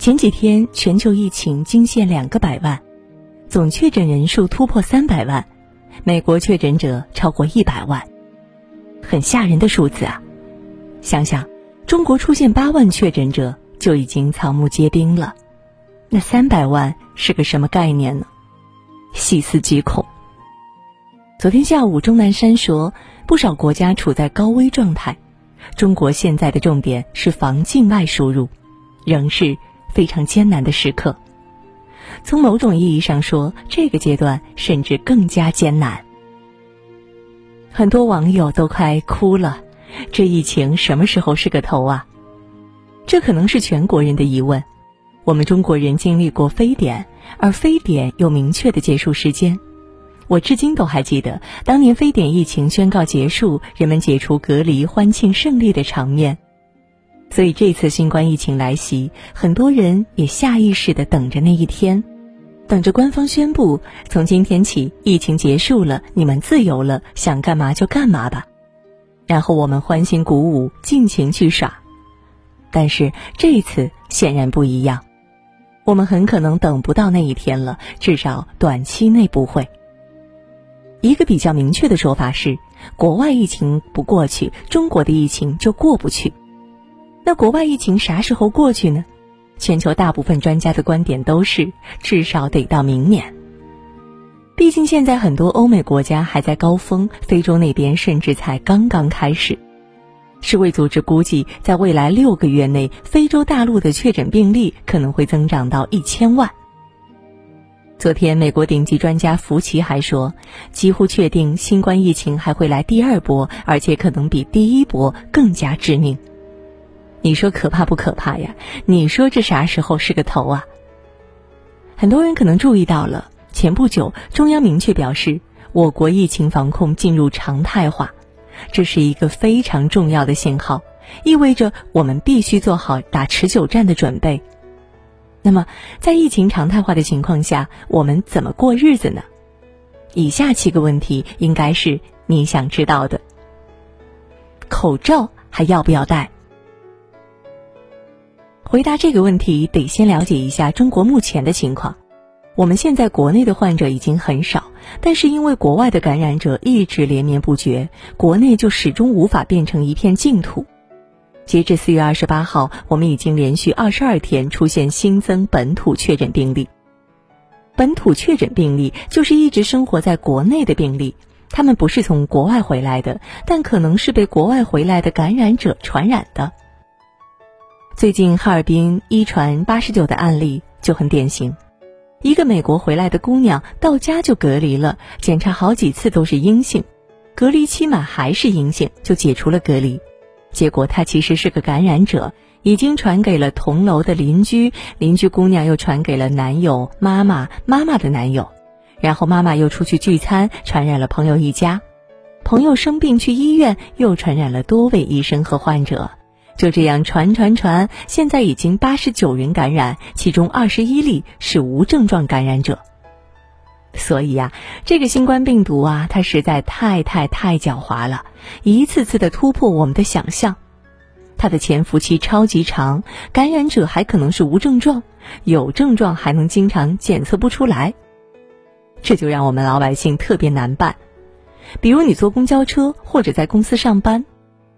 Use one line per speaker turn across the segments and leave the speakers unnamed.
前几天全球疫情惊现两个百万，总确诊人数突破三百万，美国确诊者超过一百万，很吓人的数字啊！想想，中国出现八万确诊者就已经草木皆兵了，那三百万是个什么概念呢？细思极恐。昨天下午，钟南山说，不少国家处在高危状态，中国现在的重点是防境外输入，仍是非常艰难的时刻。从某种意义上说，这个阶段甚至更加艰难。很多网友都快哭了，这疫情什么时候是个头啊？这可能是全国人的疑问。我们中国人经历过非典，而非典有明确的结束时间。我至今都还记得当年非典疫情宣告结束，人们解除隔离、欢庆胜利的场面。所以这次新冠疫情来袭，很多人也下意识地等着那一天，等着官方宣布从今天起疫情结束了，你们自由了，想干嘛就干嘛吧。然后我们欢欣鼓舞，尽情去耍。但是这一次显然不一样，我们很可能等不到那一天了，至少短期内不会。一个比较明确的说法是，国外疫情不过去，中国的疫情就过不去。那国外疫情啥时候过去呢？全球大部分专家的观点都是，至少得到明年。毕竟现在很多欧美国家还在高峰，非洲那边甚至才刚刚开始。世卫组织估计，在未来六个月内，非洲大陆的确诊病例可能会增长到一千万。昨天，美国顶级专家福奇还说，几乎确定新冠疫情还会来第二波，而且可能比第一波更加致命。你说可怕不可怕呀？你说这啥时候是个头啊？很多人可能注意到了，前不久中央明确表示，我国疫情防控进入常态化，这是一个非常重要的信号，意味着我们必须做好打持久战的准备。那么，在疫情常态化的情况下，我们怎么过日子呢？以下七个问题应该是你想知道的。口罩还要不要戴？回答这个问题，得先了解一下中国目前的情况。我们现在国内的患者已经很少，但是因为国外的感染者一直连绵不绝，国内就始终无法变成一片净土。截至四月二十八号，我们已经连续二十二天出现新增本土确诊病例。本土确诊病例就是一直生活在国内的病例，他们不是从国外回来的，但可能是被国外回来的感染者传染的。最近哈尔滨一传八十九的案例就很典型，一个美国回来的姑娘到家就隔离了，检查好几次都是阴性，隔离期满还是阴性，就解除了隔离。结果他其实是个感染者，已经传给了同楼的邻居，邻居姑娘又传给了男友妈妈，妈妈的男友，然后妈妈又出去聚餐，传染了朋友一家，朋友生病去医院，又传染了多位医生和患者，就这样传传传，现在已经八十九人感染，其中二十一例是无症状感染者。所以呀，这个新冠病毒啊，它实在太太太狡猾了，一次次的突破我们的想象。它的潜伏期超级长，感染者还可能是无症状，有症状还能经常检测不出来，这就让我们老百姓特别难办。比如你坐公交车或者在公司上班，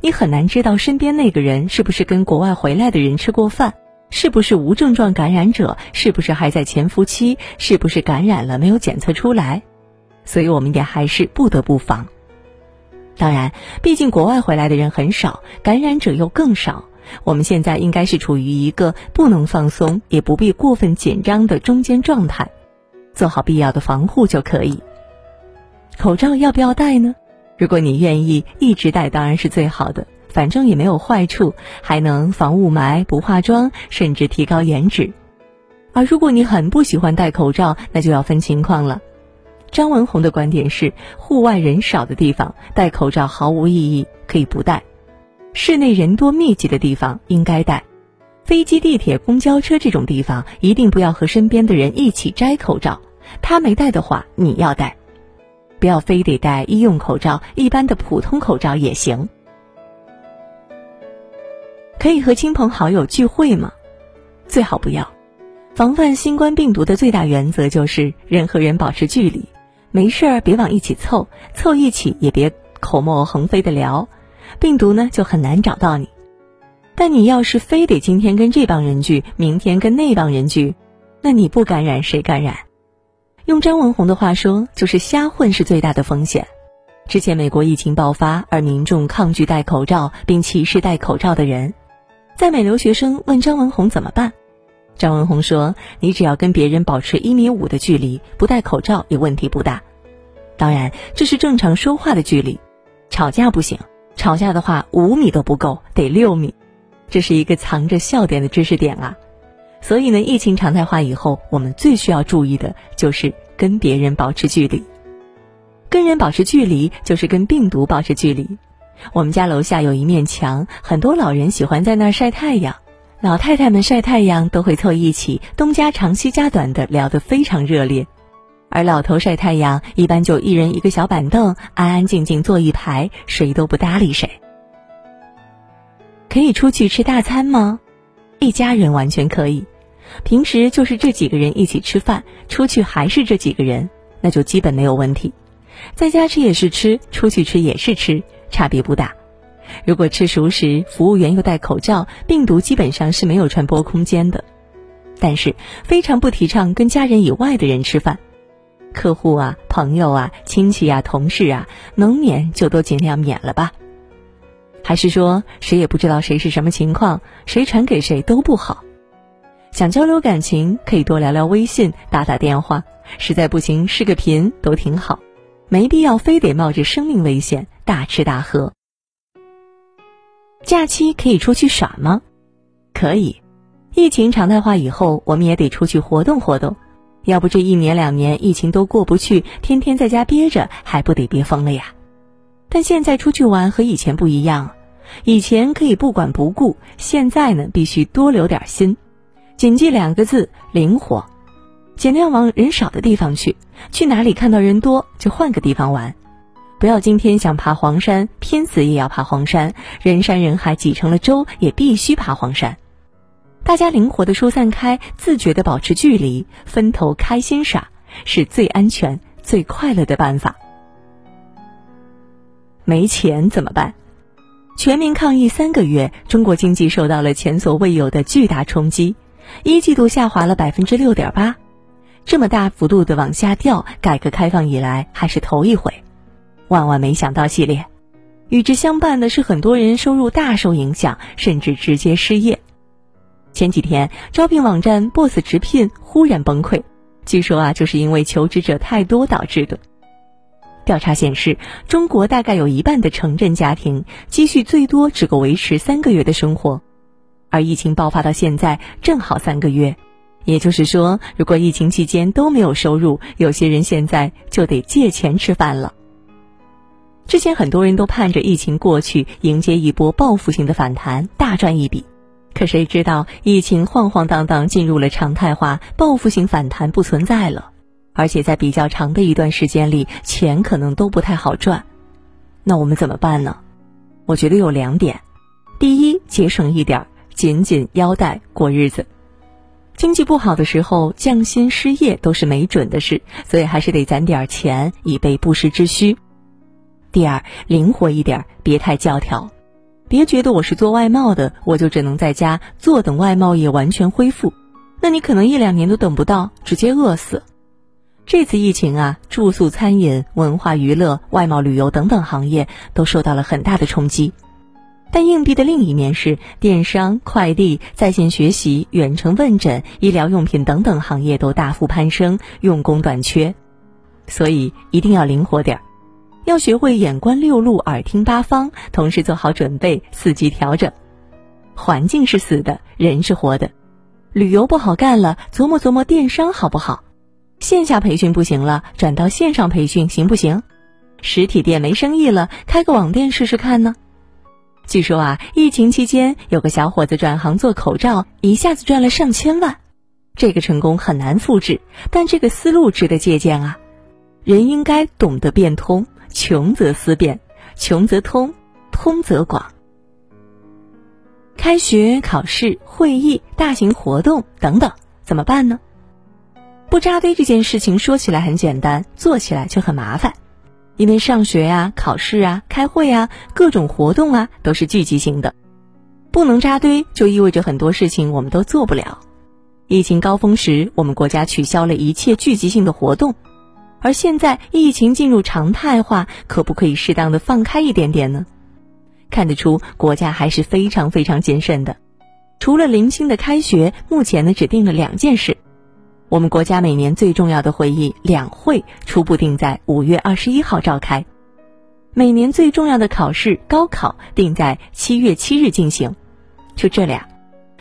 你很难知道身边那个人是不是跟国外回来的人吃过饭。是不是无症状感染者？是不是还在潜伏期？是不是感染了没有检测出来？所以我们也还是不得不防。当然，毕竟国外回来的人很少，感染者又更少。我们现在应该是处于一个不能放松，也不必过分紧张的中间状态，做好必要的防护就可以。口罩要不要戴呢？如果你愿意一直戴，当然是最好的。反正也没有坏处，还能防雾霾、不化妆，甚至提高颜值。而如果你很不喜欢戴口罩，那就要分情况了。张文宏的观点是：户外人少的地方戴口罩毫无意义，可以不戴；室内人多密集的地方应该戴。飞机、地铁、公交车这种地方，一定不要和身边的人一起摘口罩。他没戴的话，你要戴。不要非得戴医用口罩，一般的普通口罩也行。可以和亲朋好友聚会吗？最好不要。防范新冠病毒的最大原则就是人和人保持距离，没事儿别往一起凑，凑一起也别口沫横飞的聊，病毒呢就很难找到你。但你要是非得今天跟这帮人聚，明天跟那帮人聚，那你不感染谁感染？用张文宏的话说，就是瞎混是最大的风险。之前美国疫情爆发，而民众抗拒戴口罩，并歧视戴口罩的人。在美留学生问张文宏怎么办，张文宏说：“你只要跟别人保持一米五的距离，不戴口罩也问题不大。当然，这是正常说话的距离，吵架不行。吵架的话，五米都不够，得六米。这是一个藏着笑点的知识点啊。所以呢，疫情常态化以后，我们最需要注意的就是跟别人保持距离。跟人保持距离，就是跟病毒保持距离。”我们家楼下有一面墙，很多老人喜欢在那儿晒太阳。老太太们晒太阳都会凑一起，东家长西家短的聊得非常热烈。而老头晒太阳，一般就一人一个小板凳，安安静静坐一排，谁都不搭理谁。可以出去吃大餐吗？一家人完全可以。平时就是这几个人一起吃饭，出去还是这几个人，那就基本没有问题。在家吃也是吃，出去吃也是吃。差别不大，如果吃熟食，服务员又戴口罩，病毒基本上是没有传播空间的。但是非常不提倡跟家人以外的人吃饭，客户啊、朋友啊、亲戚啊、同事啊，能免就都尽量免了吧。还是说谁也不知道谁是什么情况，谁传给谁都不好。想交流感情，可以多聊聊微信、打打电话，实在不行视个频都挺好，没必要非得冒着生命危险。大吃大喝。假期可以出去耍吗？可以。疫情常态化以后，我们也得出去活动活动，要不这一年两年疫情都过不去，天天在家憋着，还不得憋疯了呀？但现在出去玩和以前不一样，以前可以不管不顾，现在呢必须多留点心。谨记两个字：灵活，尽量往人少的地方去。去哪里看到人多，就换个地方玩。不要今天想爬黄山，拼死也要爬黄山。人山人海挤成了洲，也必须爬黄山。大家灵活的疏散开，自觉的保持距离，分头开心耍，是最安全、最快乐的办法。没钱怎么办？全民抗疫三个月，中国经济受到了前所未有的巨大冲击，一季度下滑了百分之六点八，这么大幅度的往下掉，改革开放以来还是头一回。万万没想到系列，与之相伴的是很多人收入大受影响，甚至直接失业。前几天，招聘网站 Boss 直聘忽然崩溃，据说啊，就是因为求职者太多导致的。调查显示，中国大概有一半的城镇家庭积蓄最多只够维持三个月的生活，而疫情爆发到现在正好三个月，也就是说，如果疫情期间都没有收入，有些人现在就得借钱吃饭了。之前很多人都盼着疫情过去，迎接一波报复性的反弹，大赚一笔。可谁知道疫情晃晃荡荡进入了常态化，报复性反弹不存在了，而且在比较长的一段时间里，钱可能都不太好赚。那我们怎么办呢？我觉得有两点：第一，节省一点，紧紧腰带过日子。经济不好的时候，降薪失业都是没准的事，所以还是得攒点钱，以备不时之需。第二，灵活一点，别太教条，别觉得我是做外贸的，我就只能在家坐等外贸业完全恢复，那你可能一两年都等不到，直接饿死。这次疫情啊，住宿、餐饮、文化娱乐、外贸旅游等等行业都受到了很大的冲击，但硬币的另一面是，电商、快递、在线学习、远程问诊、医疗用品等等行业都大幅攀升，用工短缺，所以一定要灵活点儿。要学会眼观六路，耳听八方，同时做好准备，伺机调整。环境是死的，人是活的。旅游不好干了，琢磨琢磨电商好不好？线下培训不行了，转到线上培训行不行？实体店没生意了，开个网店试试看呢？据说啊，疫情期间有个小伙子转行做口罩，一下子赚了上千万。这个成功很难复制，但这个思路值得借鉴啊！人应该懂得变通。穷则思变，穷则通，通则广。开学、考试、会议、大型活动等等，怎么办呢？不扎堆这件事情说起来很简单，做起来却很麻烦，因为上学啊、考试啊、开会啊、各种活动啊都是聚集性的，不能扎堆就意味着很多事情我们都做不了。疫情高峰时，我们国家取消了一切聚集性的活动，而现在疫情进入常态化，可不可以适当的放开一点点呢？看得出国家还是非常非常谨慎的。除了零星的开学，目前呢只定了两件事。我们国家每年最重要的会议两会初步定在五月二十一号召开，每年最重要的考试高考定在七月七日进行，就这俩。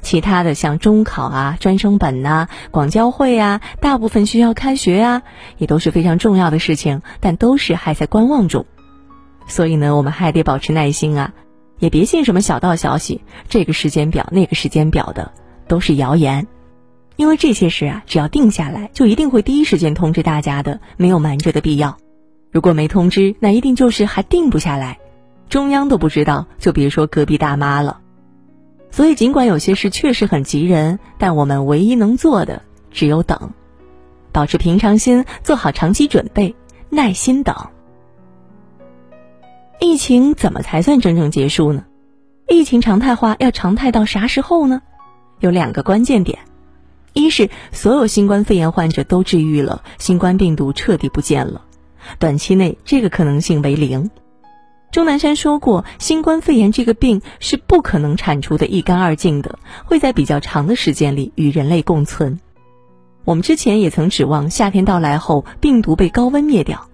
其他的像中考啊、专升本呐、广交会啊，大部分学校开学啊，也都是非常重要的事情，但都是还在观望中。所以呢，我们还得保持耐心啊，也别信什么小道消息，这个时间表、那个时间表的都是谣言。因为这些事啊，只要定下来，就一定会第一时间通知大家的，没有瞒着的必要。如果没通知，那一定就是还定不下来，中央都不知道，就别说隔壁大妈了。所以，尽管有些事确实很急人，但我们唯一能做的只有等，保持平常心，做好长期准备，耐心等。疫情怎么才算真正结束呢？疫情常态化要常态到啥时候呢？有两个关键点：一是所有新冠肺炎患者都治愈了，新冠病毒彻底不见了，短期内这个可能性为零。钟南山说过，新冠肺炎这个病是不可能铲除的一干二净的，会在比较长的时间里与人类共存。我们之前也曾指望夏天到来后病毒被高温灭掉，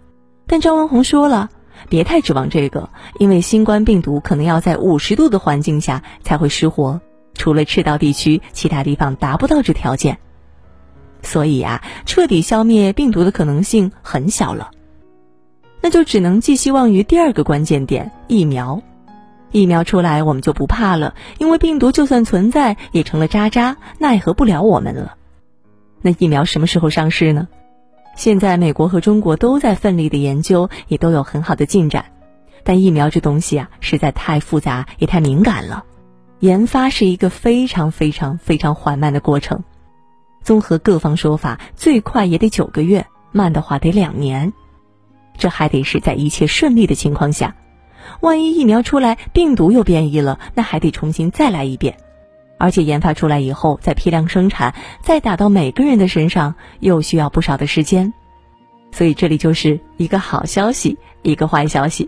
但张文宏说了，别太指望这个，因为新冠病毒可能要在五十度的环境下才会失活，除了赤道地区，其他地方达不到这条件。所以啊，彻底消灭病毒的可能性很小了。那就只能寄希望于第二个关键点——疫苗。疫苗出来，我们就不怕了，因为病毒就算存在，也成了渣渣，奈何不了我们了。那疫苗什么时候上市呢？现在美国和中国都在奋力的研究，也都有很好的进展。但疫苗这东西啊，实在太复杂，也太敏感了，研发是一个非常非常非常缓慢的过程。综合各方说法，最快也得九个月，慢的话得两年。这还得是在一切顺利的情况下，万一疫苗出来病毒又变异了，那还得重新再来一遍，而且研发出来以后再批量生产，再打到每个人的身上，又需要不少的时间。所以这里就是一个好消息，一个坏消息。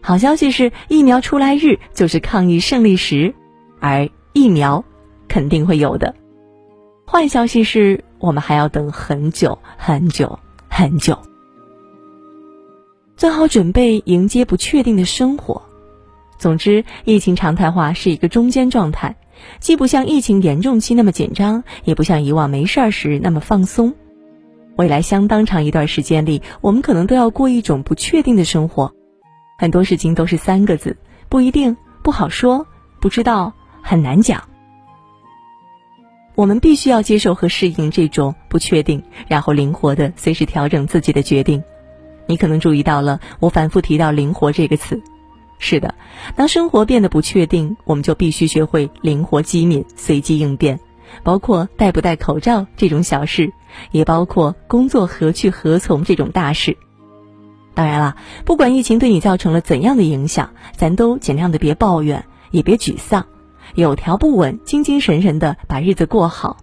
好消息是疫苗出来日就是抗疫胜利时，而疫苗肯定会有的。坏消息是我们还要等很久很久很久。做好准备迎接不确定的生活。总之，疫情常态化是一个中间状态，既不像疫情严重期那么紧张，也不像以往没事儿时那么放松。未来相当长一段时间里，我们可能都要过一种不确定的生活。很多事情都是三个字：不一定，不好说，不知道，很难讲。我们必须要接受和适应这种不确定，然后灵活的随时调整自己的决定。你可能注意到了，我反复提到“灵活”这个词。是的，当生活变得不确定，我们就必须学会灵活机敏、随机应变，包括戴不戴口罩这种小事，也包括工作何去何从这种大事。当然了，不管疫情对你造成了怎样的影响，咱都尽量的别抱怨，也别沮丧，有条不紊、精精神神的把日子过好，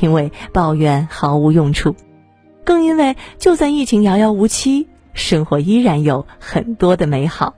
因为抱怨毫无用处。更因为，就算疫情遥遥无期，生活依然有很多的美好。